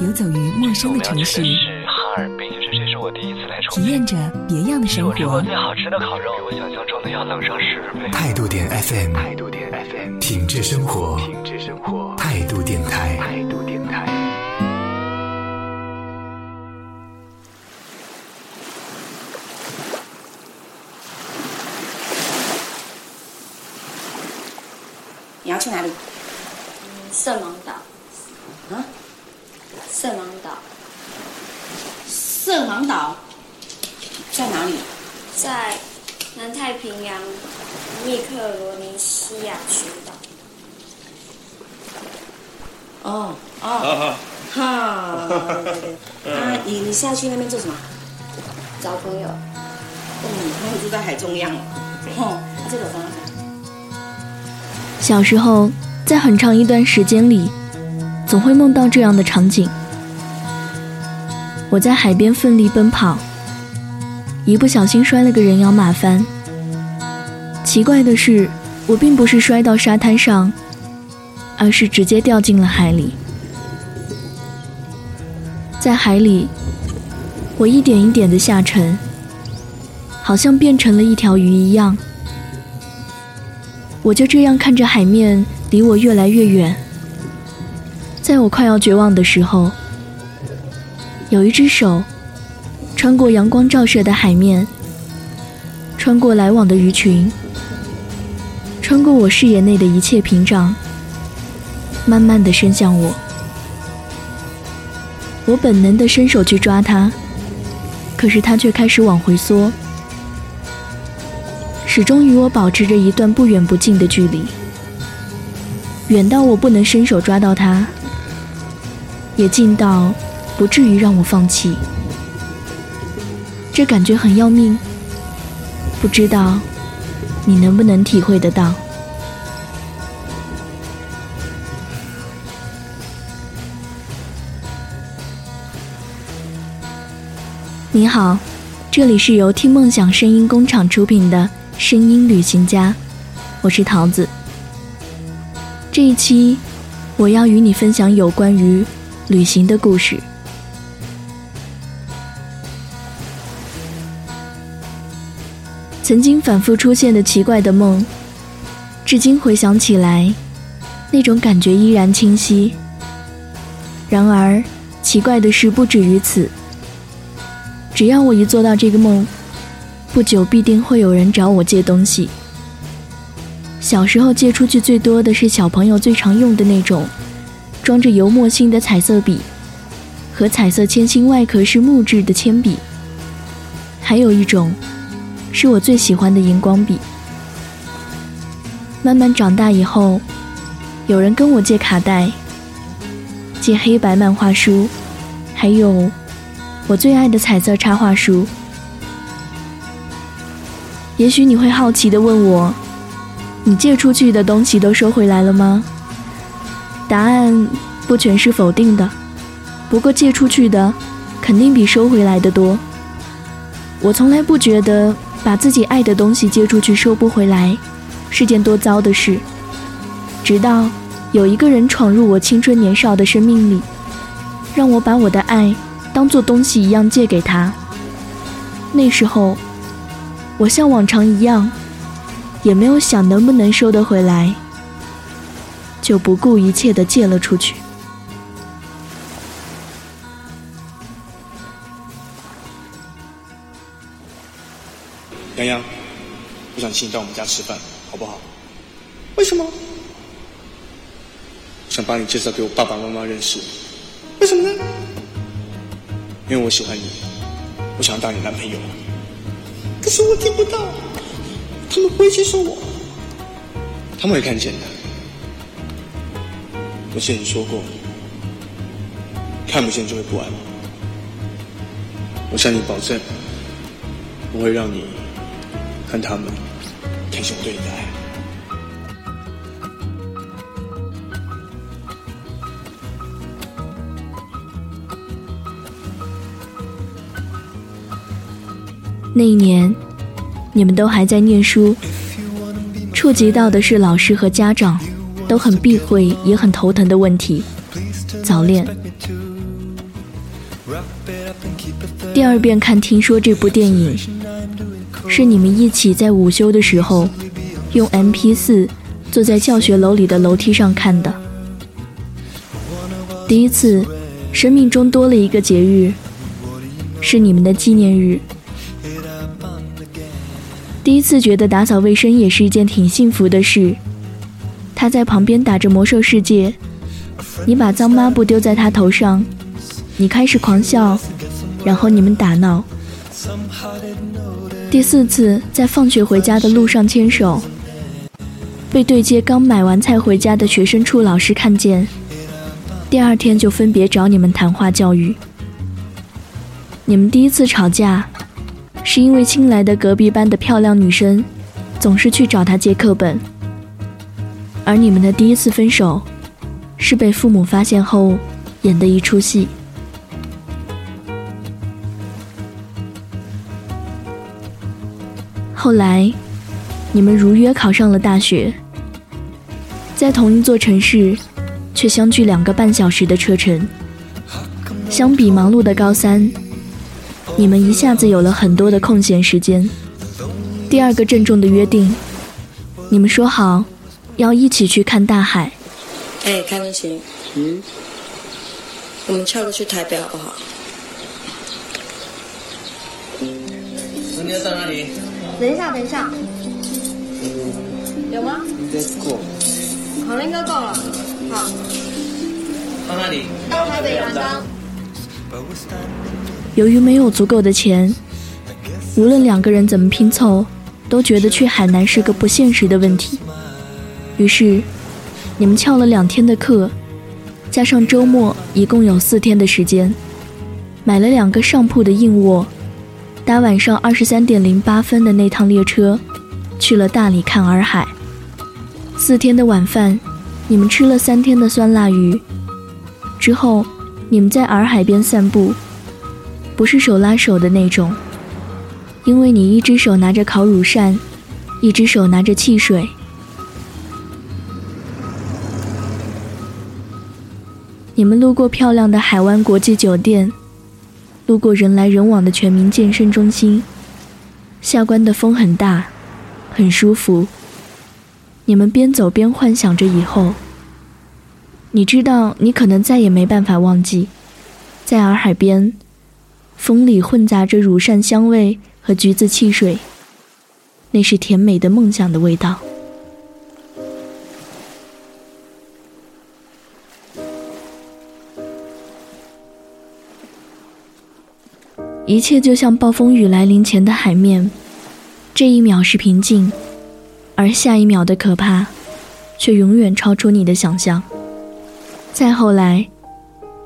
游走于陌生的城市，是哈尔滨，这这是我第一次来重庆，体验着别样的生活。我最好吃的烤肉，比我想象中的要冷上十倍。态度点 FM，态度点 FM，品质生活，品质生活，态度电台，态度电台。你要去哪里？色盲岛，啊？色盲岛色盲岛在哪里？在南太平洋密克罗尼西亚群岛。哦哦，哈，对对对。啊，你你是要去那边做什么？找朋友，嗯，朋友住在海中央。哦，这个方向。小时候，在很长一段时间里，总会梦到这样的场景：我在海边奋力奔跑，一不小心摔了个人仰马翻。奇怪的是，我并不是摔到沙滩上，而是直接掉进了海里。在海里，我一点一点的下沉，好像变成了一条鱼一样。我就这样看着海面离我越来越远，在我快要绝望的时候，有一只手穿过阳光照射的海面，穿过来往的鱼群，穿过我视野内的一切屏障，慢慢的伸向我。我本能的伸手去抓它，可是它却开始往回缩。始终与我保持着一段不远不近的距离，远到我不能伸手抓到它，也近到不至于让我放弃。这感觉很要命，不知道你能不能体会得到。你好，这里是由听梦想声音工厂出品的。声音旅行家，我是桃子。这一期，我要与你分享有关于旅行的故事。曾经反复出现的奇怪的梦，至今回想起来，那种感觉依然清晰。然而，奇怪的事不止于此。只要我一做到这个梦，不久必定会有人找我借东西。小时候借出去最多的是小朋友最常用的那种，装着油墨芯的彩色笔，和彩色铅芯外壳是木质的铅笔。还有一种，是我最喜欢的荧光笔。慢慢长大以后，有人跟我借卡带，借黑白漫画书，还有我最爱的彩色插画书。也许你会好奇地问我：“你借出去的东西都收回来了吗？”答案不全是否定的，不过借出去的肯定比收回来的多。我从来不觉得把自己爱的东西借出去收不回来是件多糟的事，直到有一个人闯入我青春年少的生命里，让我把我的爱当做东西一样借给他。那时候。我像往常一样，也没有想能不能收得回来，就不顾一切的借了出去。洋洋，我想请你到我们家吃饭，好不好？为什么？想把你介绍给我爸爸妈妈认识。为什么呢？因为我喜欢你，我想当你男朋友。可是我听不到，他们不会接受我，他们会看见的。我之前说过，看不见就会不安。我向你保证，不会让你看他们看见我对待。那一年，你们都还在念书，触及到的是老师和家长都很避讳也很头疼的问题——早恋。第二遍看《听说》这部电影，是你们一起在午休的时候，用 MP4 坐在教学楼里的楼梯上看的。第一次，生命中多了一个节日，是你们的纪念日。第一次觉得打扫卫生也是一件挺幸福的事。他在旁边打着魔兽世界，你把脏抹布丢在他头上，你开始狂笑，然后你们打闹。第四次在放学回家的路上牵手，被对接刚买完菜回家的学生处老师看见，第二天就分别找你们谈话教育。你们第一次吵架。是因为新来的隔壁班的漂亮女生，总是去找他借课本。而你们的第一次分手，是被父母发现后演的一出戏。后来，你们如约考上了大学，在同一座城市，却相距两个半小时的车程。相比忙碌的高三。你们一下子有了很多的空闲时间。第二个郑重的约定，你们说好要一起去看大海。哎，开文行。嗯。我们翘课去台北好不好？那你要到哪里？等一下，等一下。有吗？应该够。好了，应该够了。好。到哪里？到台北阳刚。由于没有足够的钱，无论两个人怎么拼凑，都觉得去海南是个不现实的问题。于是，你们翘了两天的课，加上周末，一共有四天的时间，买了两个上铺的硬卧，搭晚上二十三点零八分的那趟列车，去了大理看洱海。四天的晚饭，你们吃了三天的酸辣鱼。之后，你们在洱海边散步。不是手拉手的那种，因为你一只手拿着烤乳扇，一只手拿着汽水。你们路过漂亮的海湾国际酒店，路过人来人往的全民健身中心。下关的风很大，很舒服。你们边走边幻想着以后。你知道，你可能再也没办法忘记，在洱海边。风里混杂着乳扇香味和橘子汽水，那是甜美的梦想的味道。一切就像暴风雨来临前的海面，这一秒是平静，而下一秒的可怕，却永远超出你的想象。再后来。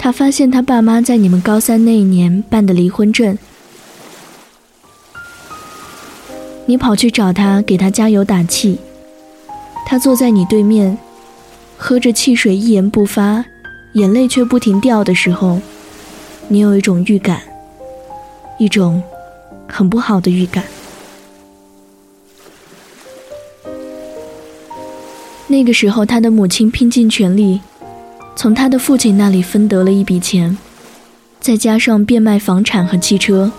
他发现他爸妈在你们高三那一年办的离婚证。你跑去找他，给他加油打气。他坐在你对面，喝着汽水，一言不发，眼泪却不停掉的时候，你有一种预感，一种很不好的预感。那个时候，他的母亲拼尽全力。从他的父亲那里分得了一笔钱，再加上变卖房产和汽车，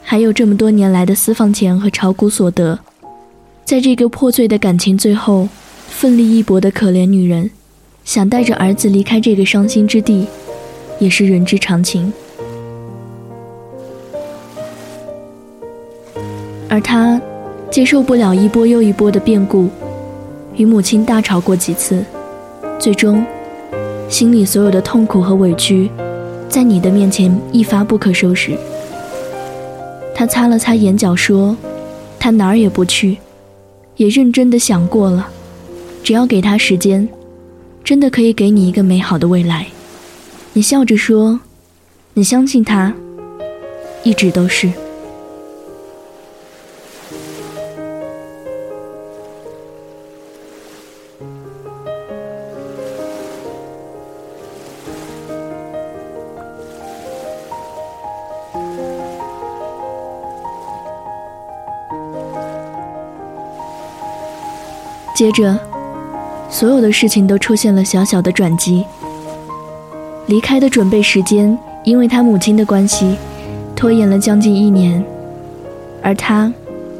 还有这么多年来的私房钱和炒股所得，在这个破碎的感情最后，奋力一搏的可怜女人，想带着儿子离开这个伤心之地，也是人之常情。而他，接受不了一波又一波的变故，与母亲大吵过几次，最终。心里所有的痛苦和委屈，在你的面前一发不可收拾。他擦了擦眼角，说：“他哪儿也不去，也认真的想过了，只要给他时间，真的可以给你一个美好的未来。”你笑着说：“你相信他，一直都是。”接着，所有的事情都出现了小小的转机。离开的准备时间因为他母亲的关系，拖延了将近一年，而他，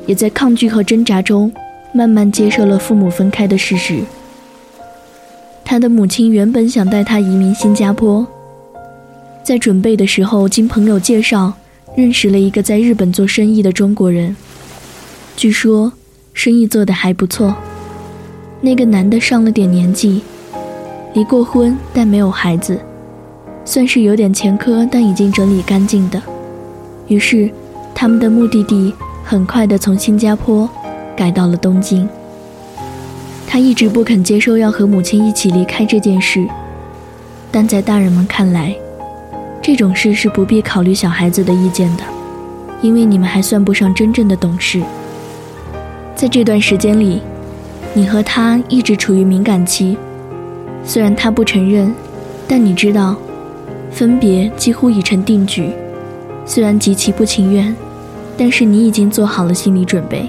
也在抗拒和挣扎中，慢慢接受了父母分开的事实。他的母亲原本想带他移民新加坡，在准备的时候，经朋友介绍，认识了一个在日本做生意的中国人，据说生意做得还不错。那个男的上了点年纪，离过婚但没有孩子，算是有点前科，但已经整理干净的。于是，他们的目的地很快的从新加坡改到了东京。他一直不肯接受要和母亲一起离开这件事，但在大人们看来，这种事是不必考虑小孩子的意见的，因为你们还算不上真正的懂事。在这段时间里，你和他一直处于敏感期，虽然他不承认，但你知道，分别几乎已成定局。虽然极其不情愿，但是你已经做好了心理准备。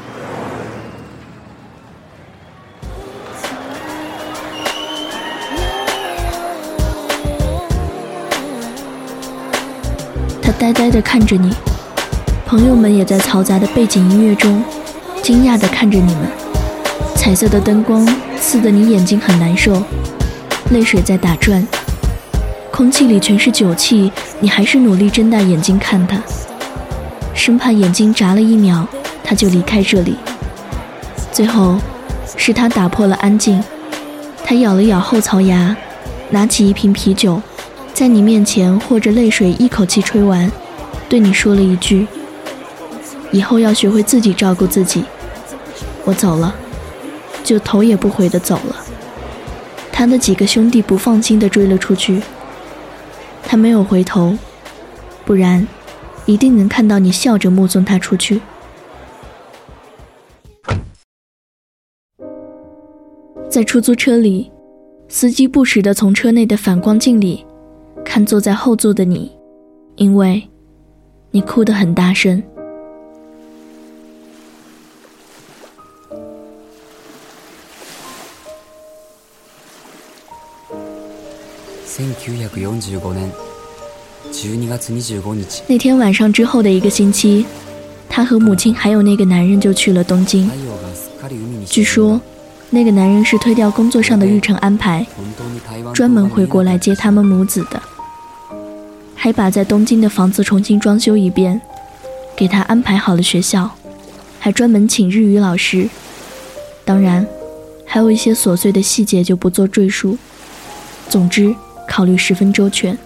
呆呆的看着你，朋友们也在嘈杂的背景音乐中。惊讶地看着你们，彩色的灯光刺得你眼睛很难受，泪水在打转，空气里全是酒气，你还是努力睁大眼睛看他，生怕眼睛眨了一秒，他就离开这里。最后，是他打破了安静，他咬了咬后槽牙，拿起一瓶啤酒，在你面前和着泪水一口气吹完，对你说了一句。以后要学会自己照顾自己。我走了，就头也不回的走了。他的几个兄弟不放心的追了出去。他没有回头，不然，一定能看到你笑着目送他出去。在出租车里，司机不时的从车内的反光镜里看坐在后座的你，因为，你哭得很大声。那天晚上之后的一个星期，他和母亲还有那个男人就去了东京。据说，那个男人是推掉工作上的日程安排，专门回国来接他们母子的，还把在东京的房子重新装修一遍，给他安排好了学校，还专门请日语老师。当然，还有一些琐碎的细节就不做赘述。总之。考虑十分周全。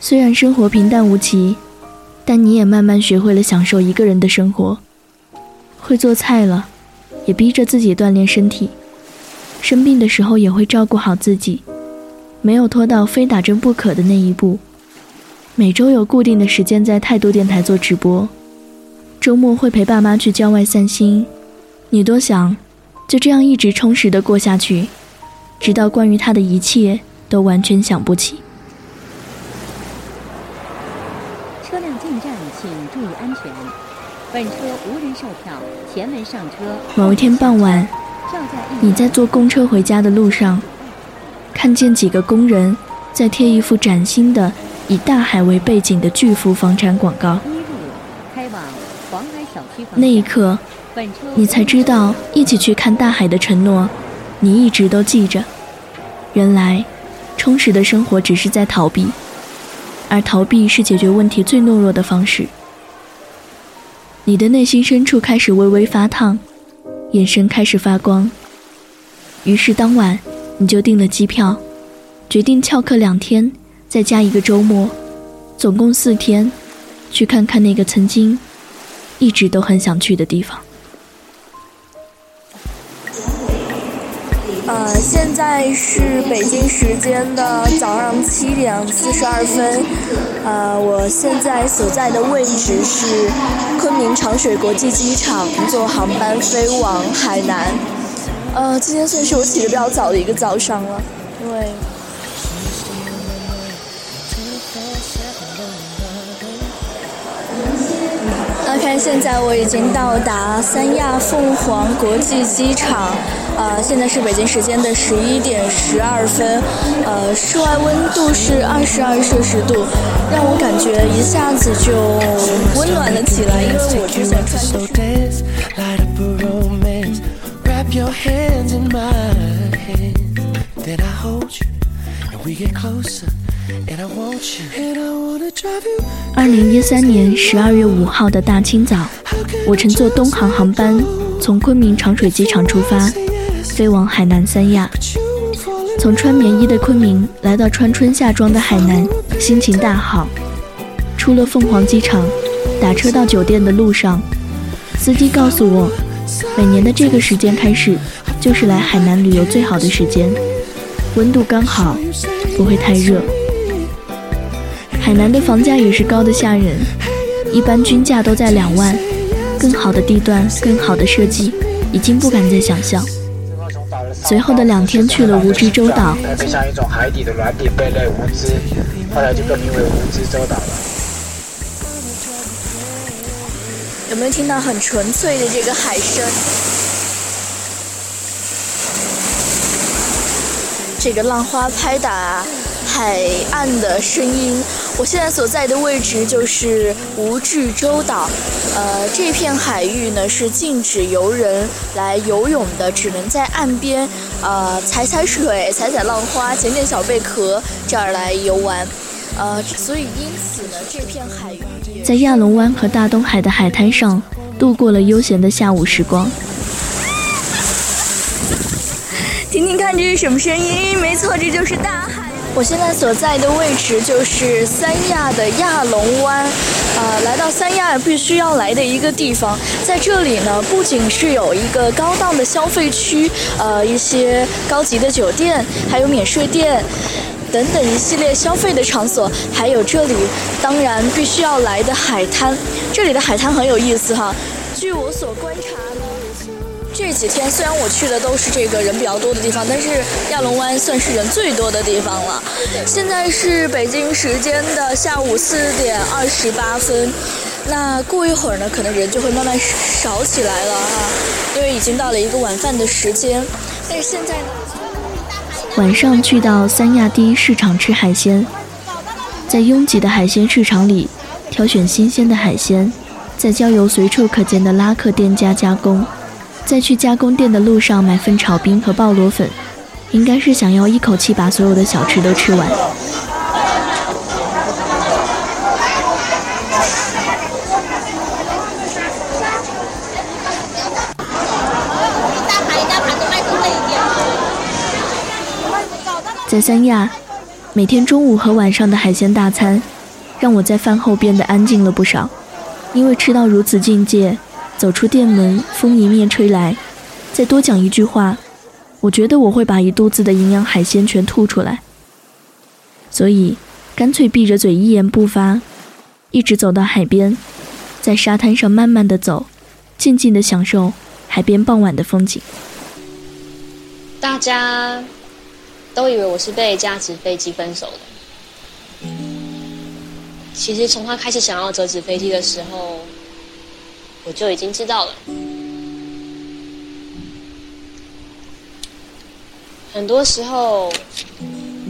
虽然生活平淡无奇，但你也慢慢学会了享受一个人的生活，会做菜了，也逼着自己锻炼身体。生病的时候也会照顾好自己，没有拖到非打针不可的那一步。每周有固定的时间在态度电台做直播，周末会陪爸妈去郊外散心。你多想，就这样一直充实的过下去。直到关于他的一切都完全想不起。车辆进站，请注意安全。本车无人售票，前门上车。某一天傍晚，你在坐公车回家的路上，看见几个工人在贴一幅崭新的以大海为背景的巨幅房产广告。那一刻，你才知道一起去看大海的承诺。你一直都记着，原来，充实的生活只是在逃避，而逃避是解决问题最懦弱的方式。你的内心深处开始微微发烫，眼神开始发光。于是当晚，你就订了机票，决定翘课两天，再加一个周末，总共四天，去看看那个曾经一直都很想去的地方。呃，现在是北京时间的早上七点四十二分。呃，我现在所在的位置是昆明长水国际机场，坐航班飞往海南。呃，今天算是我起的比较早的一个早上了，因为。OK，现在我已经到达三亚凤凰国际机场，呃，现在是北京时间的十一点十二分，呃，室外温度是二十二摄氏度，让我感觉一下子就温暖了起来，因为我之前穿的 your hands in mine Then I hold you and we get closer 二零一三年十二月五号的大清早，我乘坐东航航班从昆明长水机场出发，飞往海南三亚。从穿棉衣的昆明来到穿春夏装的海南，心情大好。出了凤凰机场，打车到酒店的路上，司机告诉我，每年的这个时间开始，就是来海南旅游最好的时间，温度刚好，不会太热。海南的房价也是高的吓人，一般均价都在两万。更好的地段，更好的设计，已经不敢再想象。随后的两天去了蜈支洲岛，更像一种海底的软体贝类无知，后来就更名为蜈支洲岛了。有没有听到很纯粹的这个海声？这个浪花拍打。海岸的声音，我现在所在的位置就是蜈支洲岛，呃，这片海域呢是禁止游人来游泳的，只能在岸边，呃，踩踩水、踩踩浪花、捡捡小贝壳这儿来游玩，呃，所以因此呢，这片海域在亚龙湾和大东海的海滩上度过了悠闲的下午时光。听听看，这是什么声音？没错，这就是大海。我现在所在的位置就是三亚的亚龙湾，呃，来到三亚必须要来的一个地方，在这里呢，不仅是有一个高档的消费区，呃，一些高级的酒店，还有免税店，等等一系列消费的场所，还有这里当然必须要来的海滩，这里的海滩很有意思哈，据我所观察呢。这几天虽然我去的都是这个人比较多的地方，但是亚龙湾算是人最多的地方了。现在是北京时间的下午四点二十八分，那过一会儿呢，可能人就会慢慢少起来了哈，因为已经到了一个晚饭的时间。但是现在呢，晚上去到三亚第一市场吃海鲜，在拥挤的海鲜市场里挑选新鲜的海鲜，再交由随处可见的拉客店家加工。在去加工店的路上买份炒冰和鲍螺粉，应该是想要一口气把所有的小吃都吃完。在三亚，每天中午和晚上的海鲜大餐，让我在饭后变得安静了不少，因为吃到如此境界。走出店门，风迎面吹来。再多讲一句话，我觉得我会把一肚子的营养海鲜全吐出来。所以，干脆闭着嘴一言不发，一直走到海边，在沙滩上慢慢的走，静静的享受海边傍晚的风景。大家都以为我是被价值飞机分手的。其实从他开始想要折纸飞机的时候。我就已经知道了，很多时候，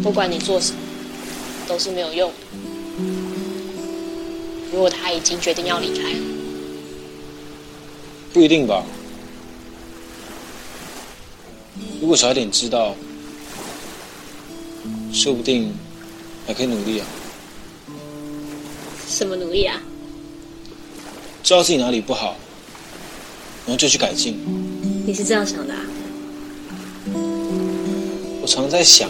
不管你做什么，都是没有用。如果他已经决定要离开，不一定吧？如果早一点知道，说不定还可以努力啊。什么努力啊？知道自己哪里不好，然后就去改进。你是这样想的啊？我常在想，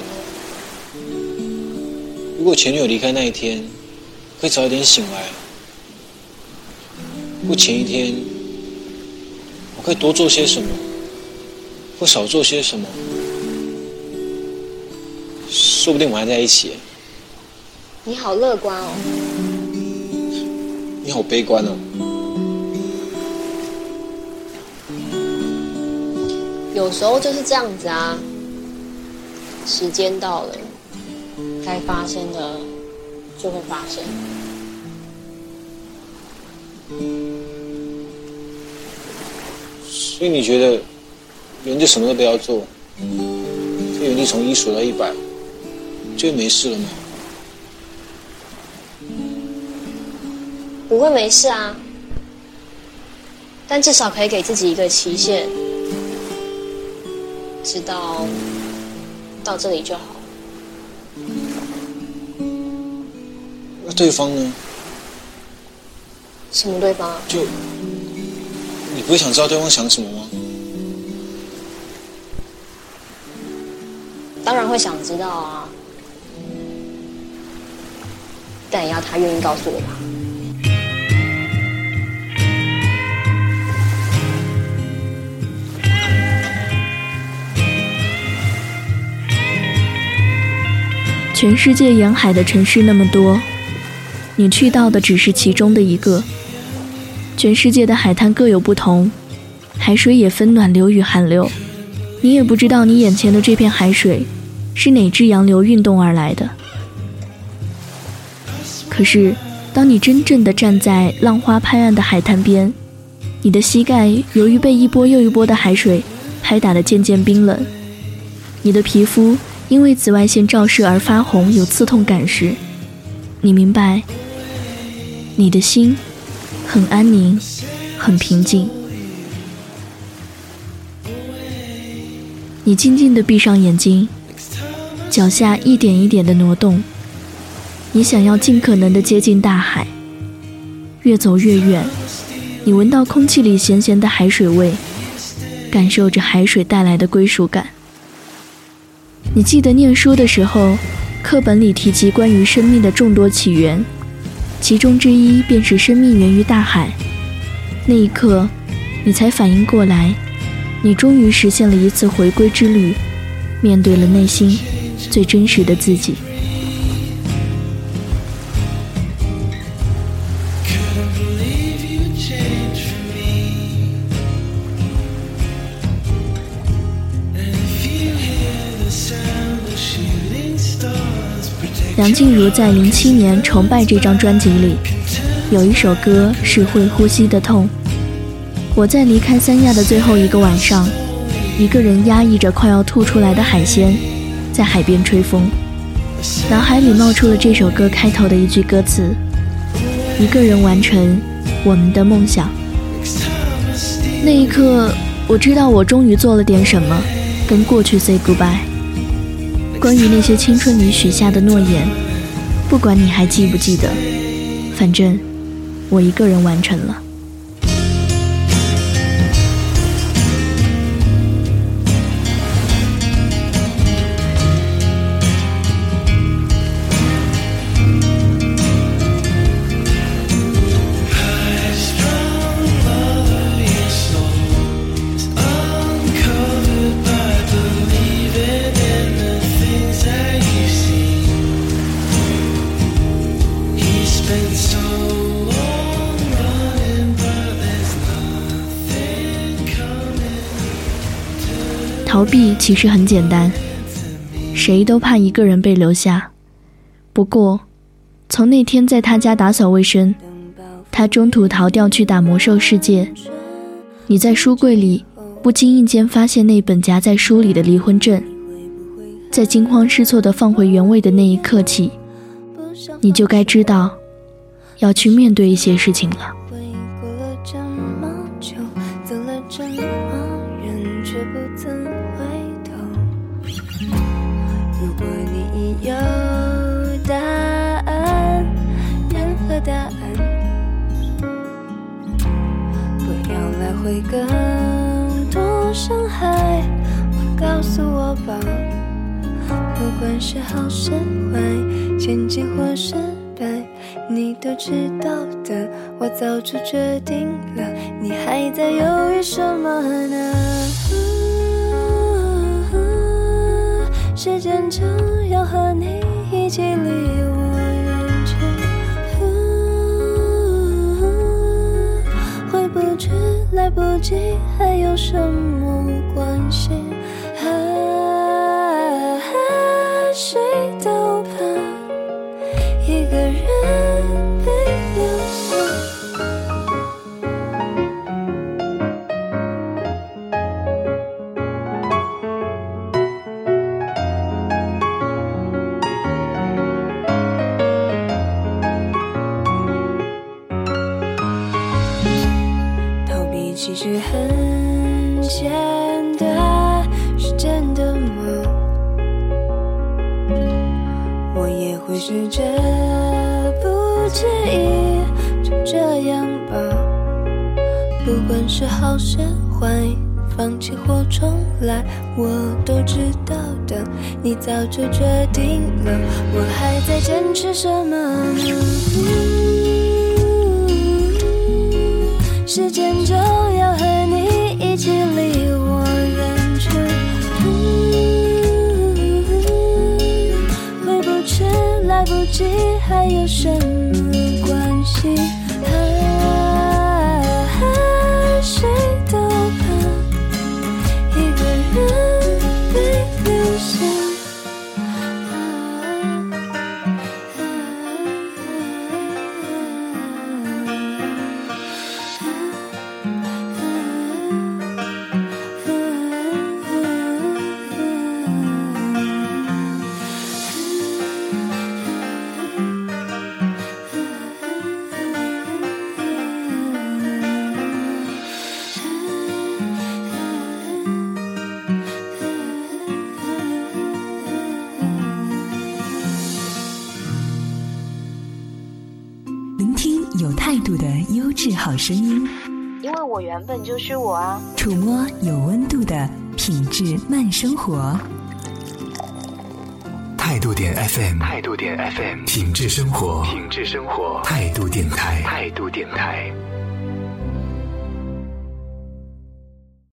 如果前女友离开那一天，可以早一点醒来，或前一天，我可以多做些什么，或少做些什么，说不定我们还在一起。你好乐观哦。你好悲观哦。有时候就是这样子啊，时间到了，该发生的就会发生。所以你觉得，人就什么都不要做，就原地从一数到一百，就没事了吗？不会没事啊，但至少可以给自己一个期限，直到到这里就好。那对方呢？什么对方？就你不会想知道对方想什么吗？当然会想知道啊，但也要他愿意告诉我吧。全世界沿海的城市那么多，你去到的只是其中的一个。全世界的海滩各有不同，海水也分暖流与寒流。你也不知道你眼前的这片海水是哪只洋流运动而来的。可是，当你真正的站在浪花拍岸的海滩边，你的膝盖由于被一波又一波的海水拍打得渐渐冰冷，你的皮肤。因为紫外线照射而发红，有刺痛感时，你明白，你的心很安宁，很平静。你静静地闭上眼睛，脚下一点一点的挪动。你想要尽可能的接近大海，越走越远。你闻到空气里咸咸的海水味，感受着海水带来的归属感。你记得念书的时候，课本里提及关于生命的众多起源，其中之一便是生命源于大海。那一刻，你才反应过来，你终于实现了一次回归之旅，面对了内心最真实的自己。静茹在零七年《崇拜》这张专辑里，有一首歌是《会呼吸的痛》。我在离开三亚的最后一个晚上，一个人压抑着快要吐出来的海鲜，在海边吹风，脑海里冒出了这首歌开头的一句歌词：“一个人完成我们的梦想。”那一刻，我知道我终于做了点什么，跟过去 say goodbye。关于那些青春里许下的诺言，不管你还记不记得，反正我一个人完成了。逃避其实很简单，谁都怕一个人被留下。不过，从那天在他家打扫卫生，他中途逃掉去打魔兽世界，你在书柜里不经意间发现那本夹在书里的离婚证，在惊慌失措地放回原位的那一刻起，你就该知道要去面对一些事情了。会更多伤害，快告诉我吧。不管是好是坏。前进或失败，你都知道的，我早就决定了，你还在犹豫什么呢？时间就要和你一起离来不及，还有什么关系？是很简单，是真的吗？我也会试着不介意，就这样吧。不管是好是坏，放弃或重来，我都知道的。你早就决定了，我还在坚持什么呢？时间就离我远去。回不去，来不及，还有什么关系？我原本就是我啊。触摸有温度的品质慢生活。态度点 FM，态度点 FM，品质生活，品质生活，态度电台，态度电台。